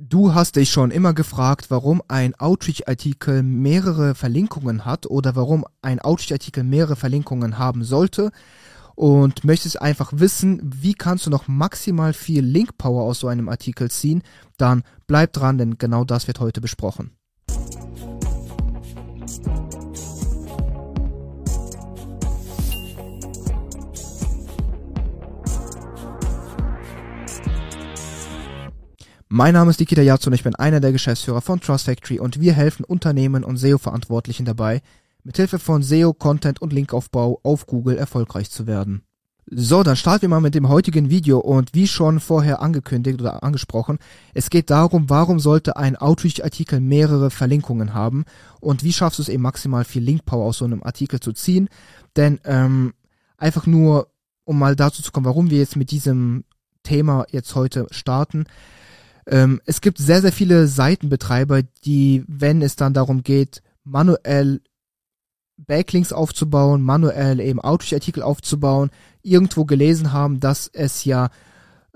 Du hast dich schon immer gefragt, warum ein Outreach-Artikel mehrere Verlinkungen hat oder warum ein Outreach-Artikel mehrere Verlinkungen haben sollte und möchtest einfach wissen, wie kannst du noch maximal viel Link-Power aus so einem Artikel ziehen, dann bleib dran, denn genau das wird heute besprochen. Mein Name ist Nikita Yatsu und ich bin einer der Geschäftsführer von Trust Factory und wir helfen Unternehmen und SEO-Verantwortlichen dabei, mithilfe von SEO, Content und Linkaufbau auf Google erfolgreich zu werden. So, dann starten wir mal mit dem heutigen Video und wie schon vorher angekündigt oder angesprochen, es geht darum, warum sollte ein Outreach-Artikel mehrere Verlinkungen haben und wie schaffst du es eben maximal viel Link-Power aus so einem Artikel zu ziehen, denn ähm, einfach nur, um mal dazu zu kommen, warum wir jetzt mit diesem Thema jetzt heute starten, ähm, es gibt sehr, sehr viele Seitenbetreiber, die, wenn es dann darum geht, manuell Backlinks aufzubauen, manuell eben Outreach-Artikel aufzubauen, irgendwo gelesen haben, dass es ja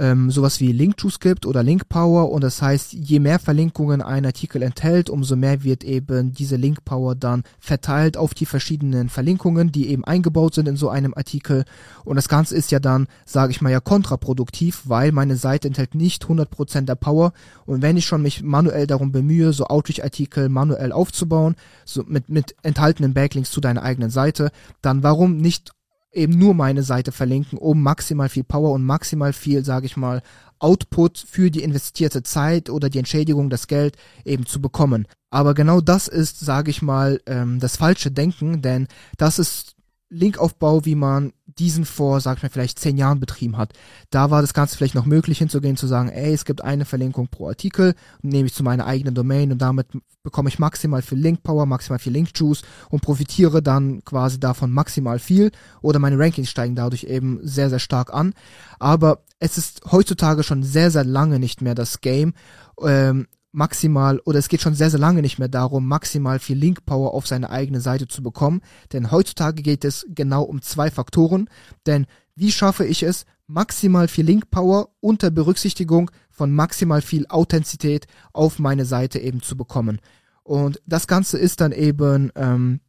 ähm, sowas wie Link-Juice oder Link-Power. Und das heißt, je mehr Verlinkungen ein Artikel enthält, umso mehr wird eben diese Link-Power dann verteilt auf die verschiedenen Verlinkungen, die eben eingebaut sind in so einem Artikel. Und das Ganze ist ja dann, sage ich mal ja, kontraproduktiv, weil meine Seite enthält nicht 100% der Power. Und wenn ich schon mich manuell darum bemühe, so Outreach-Artikel manuell aufzubauen, so mit, mit enthaltenen Backlinks zu deiner eigenen Seite, dann warum nicht eben nur meine Seite verlinken, um maximal viel Power und maximal viel, sage ich mal, Output für die investierte Zeit oder die Entschädigung, das Geld eben zu bekommen. Aber genau das ist, sage ich mal, ähm, das falsche Denken, denn das ist Linkaufbau, wie man diesen vor, sag ich mal, vielleicht zehn Jahren betrieben hat. Da war das Ganze vielleicht noch möglich hinzugehen, zu sagen, ey, es gibt eine Verlinkung pro Artikel, nehme ich zu meiner eigenen Domain und damit bekomme ich maximal viel Link-Power, maximal viel Link-Juice und profitiere dann quasi davon maximal viel oder meine Rankings steigen dadurch eben sehr, sehr stark an. Aber es ist heutzutage schon sehr, sehr lange nicht mehr das Game, ähm, maximal oder es geht schon sehr, sehr lange nicht mehr darum, maximal viel Link-Power auf seine eigene Seite zu bekommen. Denn heutzutage geht es genau um zwei Faktoren. Denn wie schaffe ich es, maximal viel Link-Power unter Berücksichtigung von maximal viel Authentizität auf meine Seite eben zu bekommen? Und das Ganze ist dann eben ähm,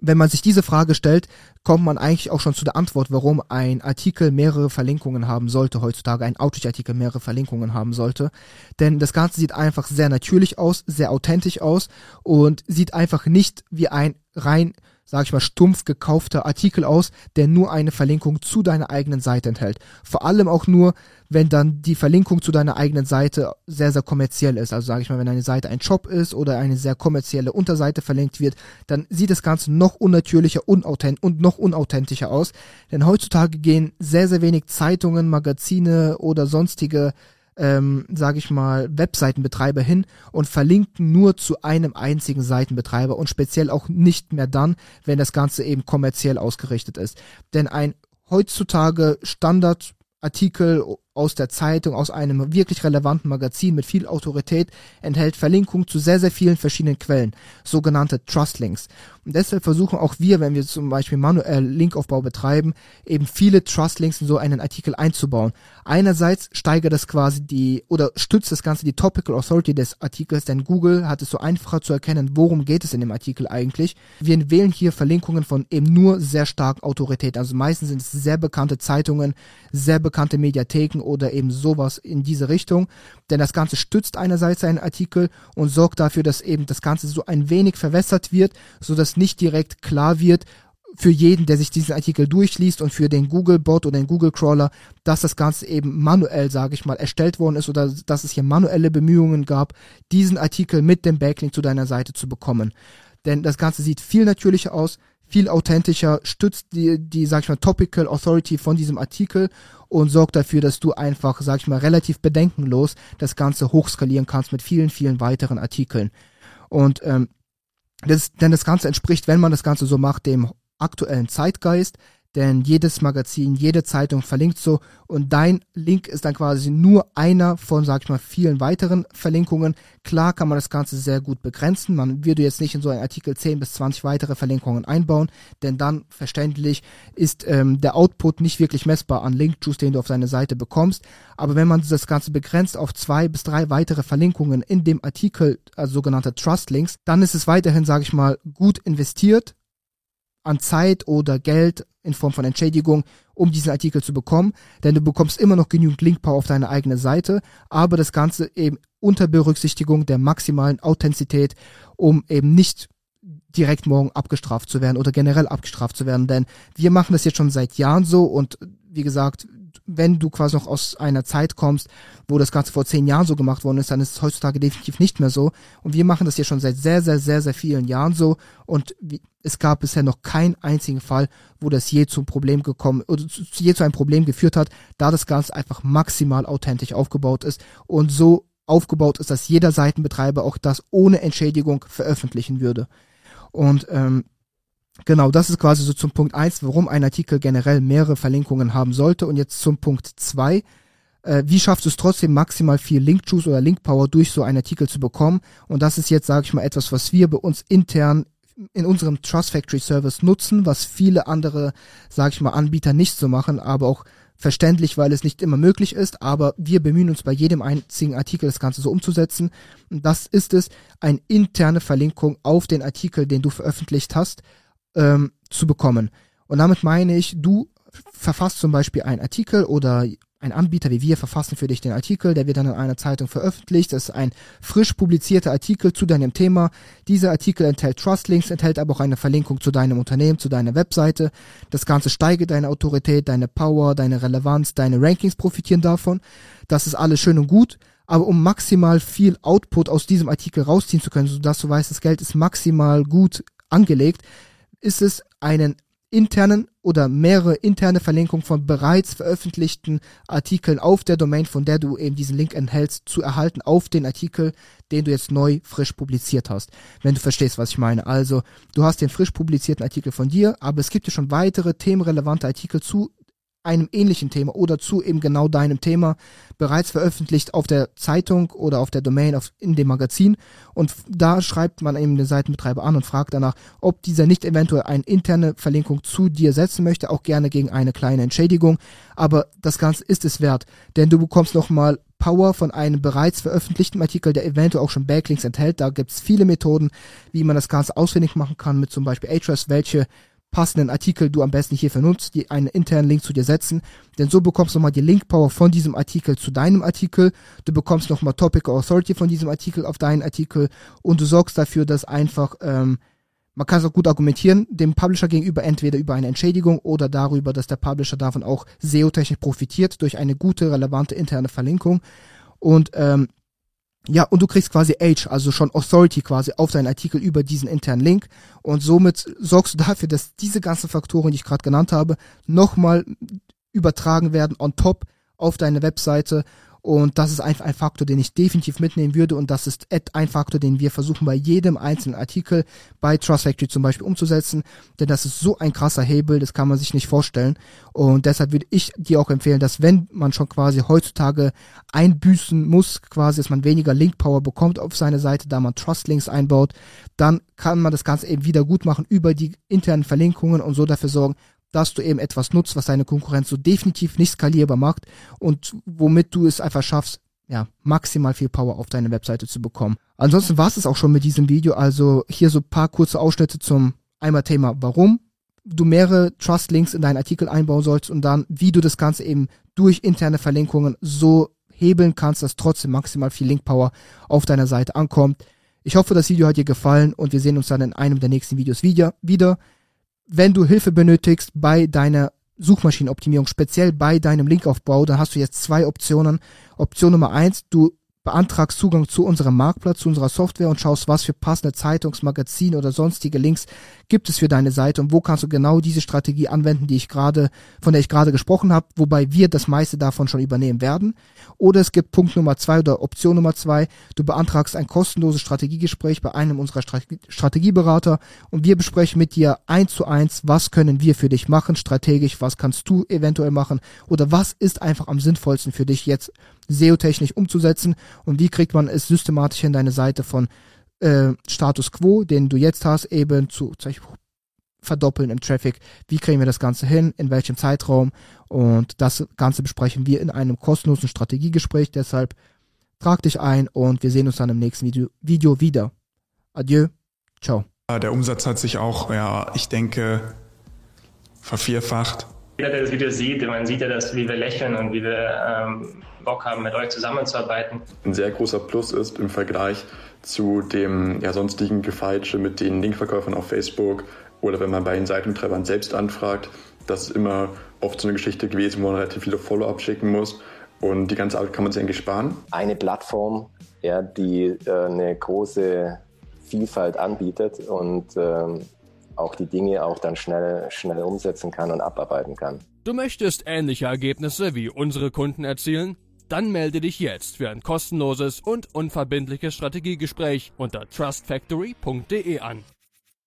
wenn man sich diese Frage stellt, kommt man eigentlich auch schon zu der Antwort, warum ein Artikel mehrere Verlinkungen haben sollte heutzutage, ein Outreach-Artikel mehrere Verlinkungen haben sollte. Denn das Ganze sieht einfach sehr natürlich aus, sehr authentisch aus und sieht einfach nicht wie ein rein sag ich mal, stumpf gekaufter Artikel aus, der nur eine Verlinkung zu deiner eigenen Seite enthält. Vor allem auch nur, wenn dann die Verlinkung zu deiner eigenen Seite sehr, sehr kommerziell ist. Also sage ich mal, wenn eine Seite ein Shop ist oder eine sehr kommerzielle Unterseite verlinkt wird, dann sieht das Ganze noch unnatürlicher unauthent und noch unauthentischer aus. Denn heutzutage gehen sehr, sehr wenig Zeitungen, Magazine oder sonstige ähm, sage ich mal, Webseitenbetreiber hin und verlinken nur zu einem einzigen Seitenbetreiber und speziell auch nicht mehr dann, wenn das Ganze eben kommerziell ausgerichtet ist. Denn ein heutzutage Standardartikel aus der Zeitung, aus einem wirklich relevanten Magazin mit viel Autorität, enthält Verlinkungen zu sehr, sehr vielen verschiedenen Quellen, sogenannte Trustlinks. Und deshalb versuchen auch wir, wenn wir zum Beispiel manuell Linkaufbau betreiben, eben viele Trustlinks in so einen Artikel einzubauen. Einerseits steigert das quasi die, oder stützt das Ganze die Topical Authority des Artikels, denn Google hat es so einfacher zu erkennen, worum geht es in dem Artikel eigentlich. Wir wählen hier Verlinkungen von eben nur sehr starken Autorität. Also meistens sind es sehr bekannte Zeitungen, sehr bekannte Mediatheken oder eben sowas in diese Richtung. Denn das Ganze stützt einerseits einen Artikel und sorgt dafür, dass eben das Ganze so ein wenig verwässert wird, so dass nicht direkt klar wird, für jeden, der sich diesen Artikel durchliest und für den Google-Bot oder den Google-Crawler, dass das Ganze eben manuell, sage ich mal, erstellt worden ist oder dass es hier manuelle Bemühungen gab, diesen Artikel mit dem Backlink zu deiner Seite zu bekommen. Denn das Ganze sieht viel natürlicher aus, viel authentischer, stützt die, die, sag ich mal, Topical Authority von diesem Artikel und sorgt dafür, dass du einfach, sag ich mal, relativ bedenkenlos das Ganze hochskalieren kannst mit vielen, vielen weiteren Artikeln. Und ähm, das, denn das Ganze entspricht, wenn man das Ganze so macht, dem aktuellen Zeitgeist, denn jedes Magazin, jede Zeitung verlinkt so und dein Link ist dann quasi nur einer von, sag ich mal, vielen weiteren Verlinkungen. Klar kann man das Ganze sehr gut begrenzen. Man würde jetzt nicht in so einen Artikel 10 bis 20 weitere Verlinkungen einbauen, denn dann verständlich ist ähm, der Output nicht wirklich messbar an Link-Juice, den du auf deine Seite bekommst. Aber wenn man das Ganze begrenzt auf zwei bis drei weitere Verlinkungen in dem Artikel, also sogenannte Trust-Links, dann ist es weiterhin, sage ich mal, gut investiert an Zeit oder Geld in Form von Entschädigung, um diesen Artikel zu bekommen, denn du bekommst immer noch genügend Linkpower auf deine eigene Seite, aber das Ganze eben unter Berücksichtigung der maximalen Authentizität, um eben nicht direkt morgen abgestraft zu werden oder generell abgestraft zu werden, denn wir machen das jetzt schon seit Jahren so und wie gesagt, wenn du quasi noch aus einer Zeit kommst, wo das Ganze vor zehn Jahren so gemacht worden ist, dann ist es heutzutage definitiv nicht mehr so. Und wir machen das ja schon seit sehr, sehr, sehr, sehr vielen Jahren so. Und es gab bisher noch keinen einzigen Fall, wo das je zum Problem gekommen oder je zu einem Problem geführt hat, da das Ganze einfach maximal authentisch aufgebaut ist und so aufgebaut ist, dass jeder Seitenbetreiber auch das ohne Entschädigung veröffentlichen würde. Und ähm, Genau, das ist quasi so zum Punkt eins, warum ein Artikel generell mehrere Verlinkungen haben sollte. Und jetzt zum Punkt zwei: Äh, wie schaffst du es trotzdem maximal viel Link-Juice oder Link-Power durch so einen Artikel zu bekommen? Und das ist jetzt, sage ich mal, etwas, was wir bei uns intern in unserem Trust Factory Service nutzen, was viele andere, sage ich mal, Anbieter nicht so machen, aber auch verständlich, weil es nicht immer möglich ist, aber wir bemühen uns bei jedem einzigen Artikel das Ganze so umzusetzen. Und das ist es, eine interne Verlinkung auf den Artikel, den du veröffentlicht hast ähm, zu bekommen. Und damit meine ich, du verfasst zum Beispiel einen Artikel oder ein Anbieter wie wir verfassen für dich den Artikel, der wird dann in einer Zeitung veröffentlicht. Das ist ein frisch publizierter Artikel zu deinem Thema. Dieser Artikel enthält Trustlinks, enthält aber auch eine Verlinkung zu deinem Unternehmen, zu deiner Webseite. Das Ganze steigert deine Autorität, deine Power, deine Relevanz, deine Rankings profitieren davon. Das ist alles schön und gut. Aber um maximal viel Output aus diesem Artikel rausziehen zu können, sodass du weißt, das Geld ist maximal gut angelegt, ist es einen internen oder mehrere interne Verlinkungen von bereits veröffentlichten Artikeln auf der Domain, von der du eben diesen Link enthältst, zu erhalten auf den Artikel, den du jetzt neu frisch publiziert hast. Wenn du verstehst, was ich meine. Also, du hast den frisch publizierten Artikel von dir, aber es gibt ja schon weitere themenrelevante Artikel zu einem ähnlichen Thema oder zu eben genau deinem Thema bereits veröffentlicht auf der Zeitung oder auf der Domain auf, in dem Magazin und da schreibt man eben den Seitenbetreiber an und fragt danach, ob dieser nicht eventuell eine interne Verlinkung zu dir setzen möchte, auch gerne gegen eine kleine Entschädigung, aber das Ganze ist es wert, denn du bekommst nochmal Power von einem bereits veröffentlichten Artikel, der eventuell auch schon Backlinks enthält. Da gibt's viele Methoden, wie man das Ganze ausfindig machen kann, mit zum Beispiel Ahrefs, welche passenden Artikel du am besten hierfür nutzt, die einen internen Link zu dir setzen, denn so bekommst du nochmal die Link-Power von diesem Artikel zu deinem Artikel, du bekommst nochmal Topic Authority von diesem Artikel auf deinen Artikel. Und du sorgst dafür, dass einfach, ähm, man kann es auch gut argumentieren, dem Publisher gegenüber entweder über eine Entschädigung oder darüber, dass der Publisher davon auch SEO-technisch profitiert durch eine gute, relevante interne Verlinkung. Und ähm, ja, und du kriegst quasi Age, also schon Authority quasi auf deinen Artikel über diesen internen Link. Und somit sorgst du dafür, dass diese ganzen Faktoren, die ich gerade genannt habe, nochmal übertragen werden on top auf deine Webseite und das ist einfach ein Faktor, den ich definitiv mitnehmen würde. Und das ist ein Faktor, den wir versuchen bei jedem einzelnen Artikel bei Trust Factory zum Beispiel umzusetzen. Denn das ist so ein krasser Hebel, das kann man sich nicht vorstellen. Und deshalb würde ich dir auch empfehlen, dass wenn man schon quasi heutzutage einbüßen muss, quasi, dass man weniger Link Power bekommt auf seine Seite, da man Trust Links einbaut, dann kann man das Ganze eben wieder gut machen über die internen Verlinkungen und so dafür sorgen, dass du eben etwas nutzt, was deine Konkurrenz so definitiv nicht skalierbar macht und womit du es einfach schaffst, ja, maximal viel Power auf deine Webseite zu bekommen. Ansonsten war es auch schon mit diesem Video. Also hier so paar kurze Ausschnitte zum einmal Thema, warum du mehrere Trust-Links in deinen Artikel einbauen sollst und dann, wie du das Ganze eben durch interne Verlinkungen so hebeln kannst, dass trotzdem maximal viel Link-Power auf deiner Seite ankommt. Ich hoffe, das Video hat dir gefallen und wir sehen uns dann in einem der nächsten Videos wieder. Wenn du Hilfe benötigst bei deiner Suchmaschinenoptimierung, speziell bei deinem Linkaufbau, dann hast du jetzt zwei Optionen. Option Nummer eins, du beantragst Zugang zu unserem Marktplatz, zu unserer Software und schaust, was für passende Zeitungsmagazin oder sonstige Links gibt es für deine Seite und wo kannst du genau diese Strategie anwenden, die ich gerade, von der ich gerade gesprochen habe, wobei wir das meiste davon schon übernehmen werden. Oder es gibt Punkt Nummer zwei oder Option Nummer zwei, du beantragst ein kostenloses Strategiegespräch bei einem unserer Strategieberater und wir besprechen mit dir eins zu eins, was können wir für dich machen, strategisch, was kannst du eventuell machen oder was ist einfach am sinnvollsten für dich jetzt SEO-technisch umzusetzen und wie kriegt man es systematisch in deine Seite von äh, Status Quo, den du jetzt hast, eben zu verdoppeln im Traffic. Wie kriegen wir das Ganze hin? In welchem Zeitraum? Und das Ganze besprechen wir in einem kostenlosen Strategiegespräch. Deshalb trag dich ein und wir sehen uns dann im nächsten Video, Video wieder. Adieu. Ciao. Der Umsatz hat sich auch, ja, ich denke, vervierfacht. Jeder, der das Video sieht, man sieht ja, dass, wie wir lächeln und wie wir ähm, Bock haben, mit euch zusammenzuarbeiten. Ein sehr großer Plus ist im Vergleich zu dem ja, sonstigen Gefeitsche mit den Linkverkäufern auf Facebook oder wenn man bei den Seitentreibern selbst anfragt, das ist immer oft so eine Geschichte gewesen, wo man relativ viele Follow-ups schicken muss. Und die ganze Arbeit kann man sich eigentlich sparen. Eine Plattform, ja, die äh, eine große Vielfalt anbietet und ähm, auch die Dinge auch dann schnell, schnell umsetzen kann und abarbeiten kann. Du möchtest ähnliche Ergebnisse wie unsere Kunden erzielen? Dann melde dich jetzt für ein kostenloses und unverbindliches Strategiegespräch unter trustfactory.de an.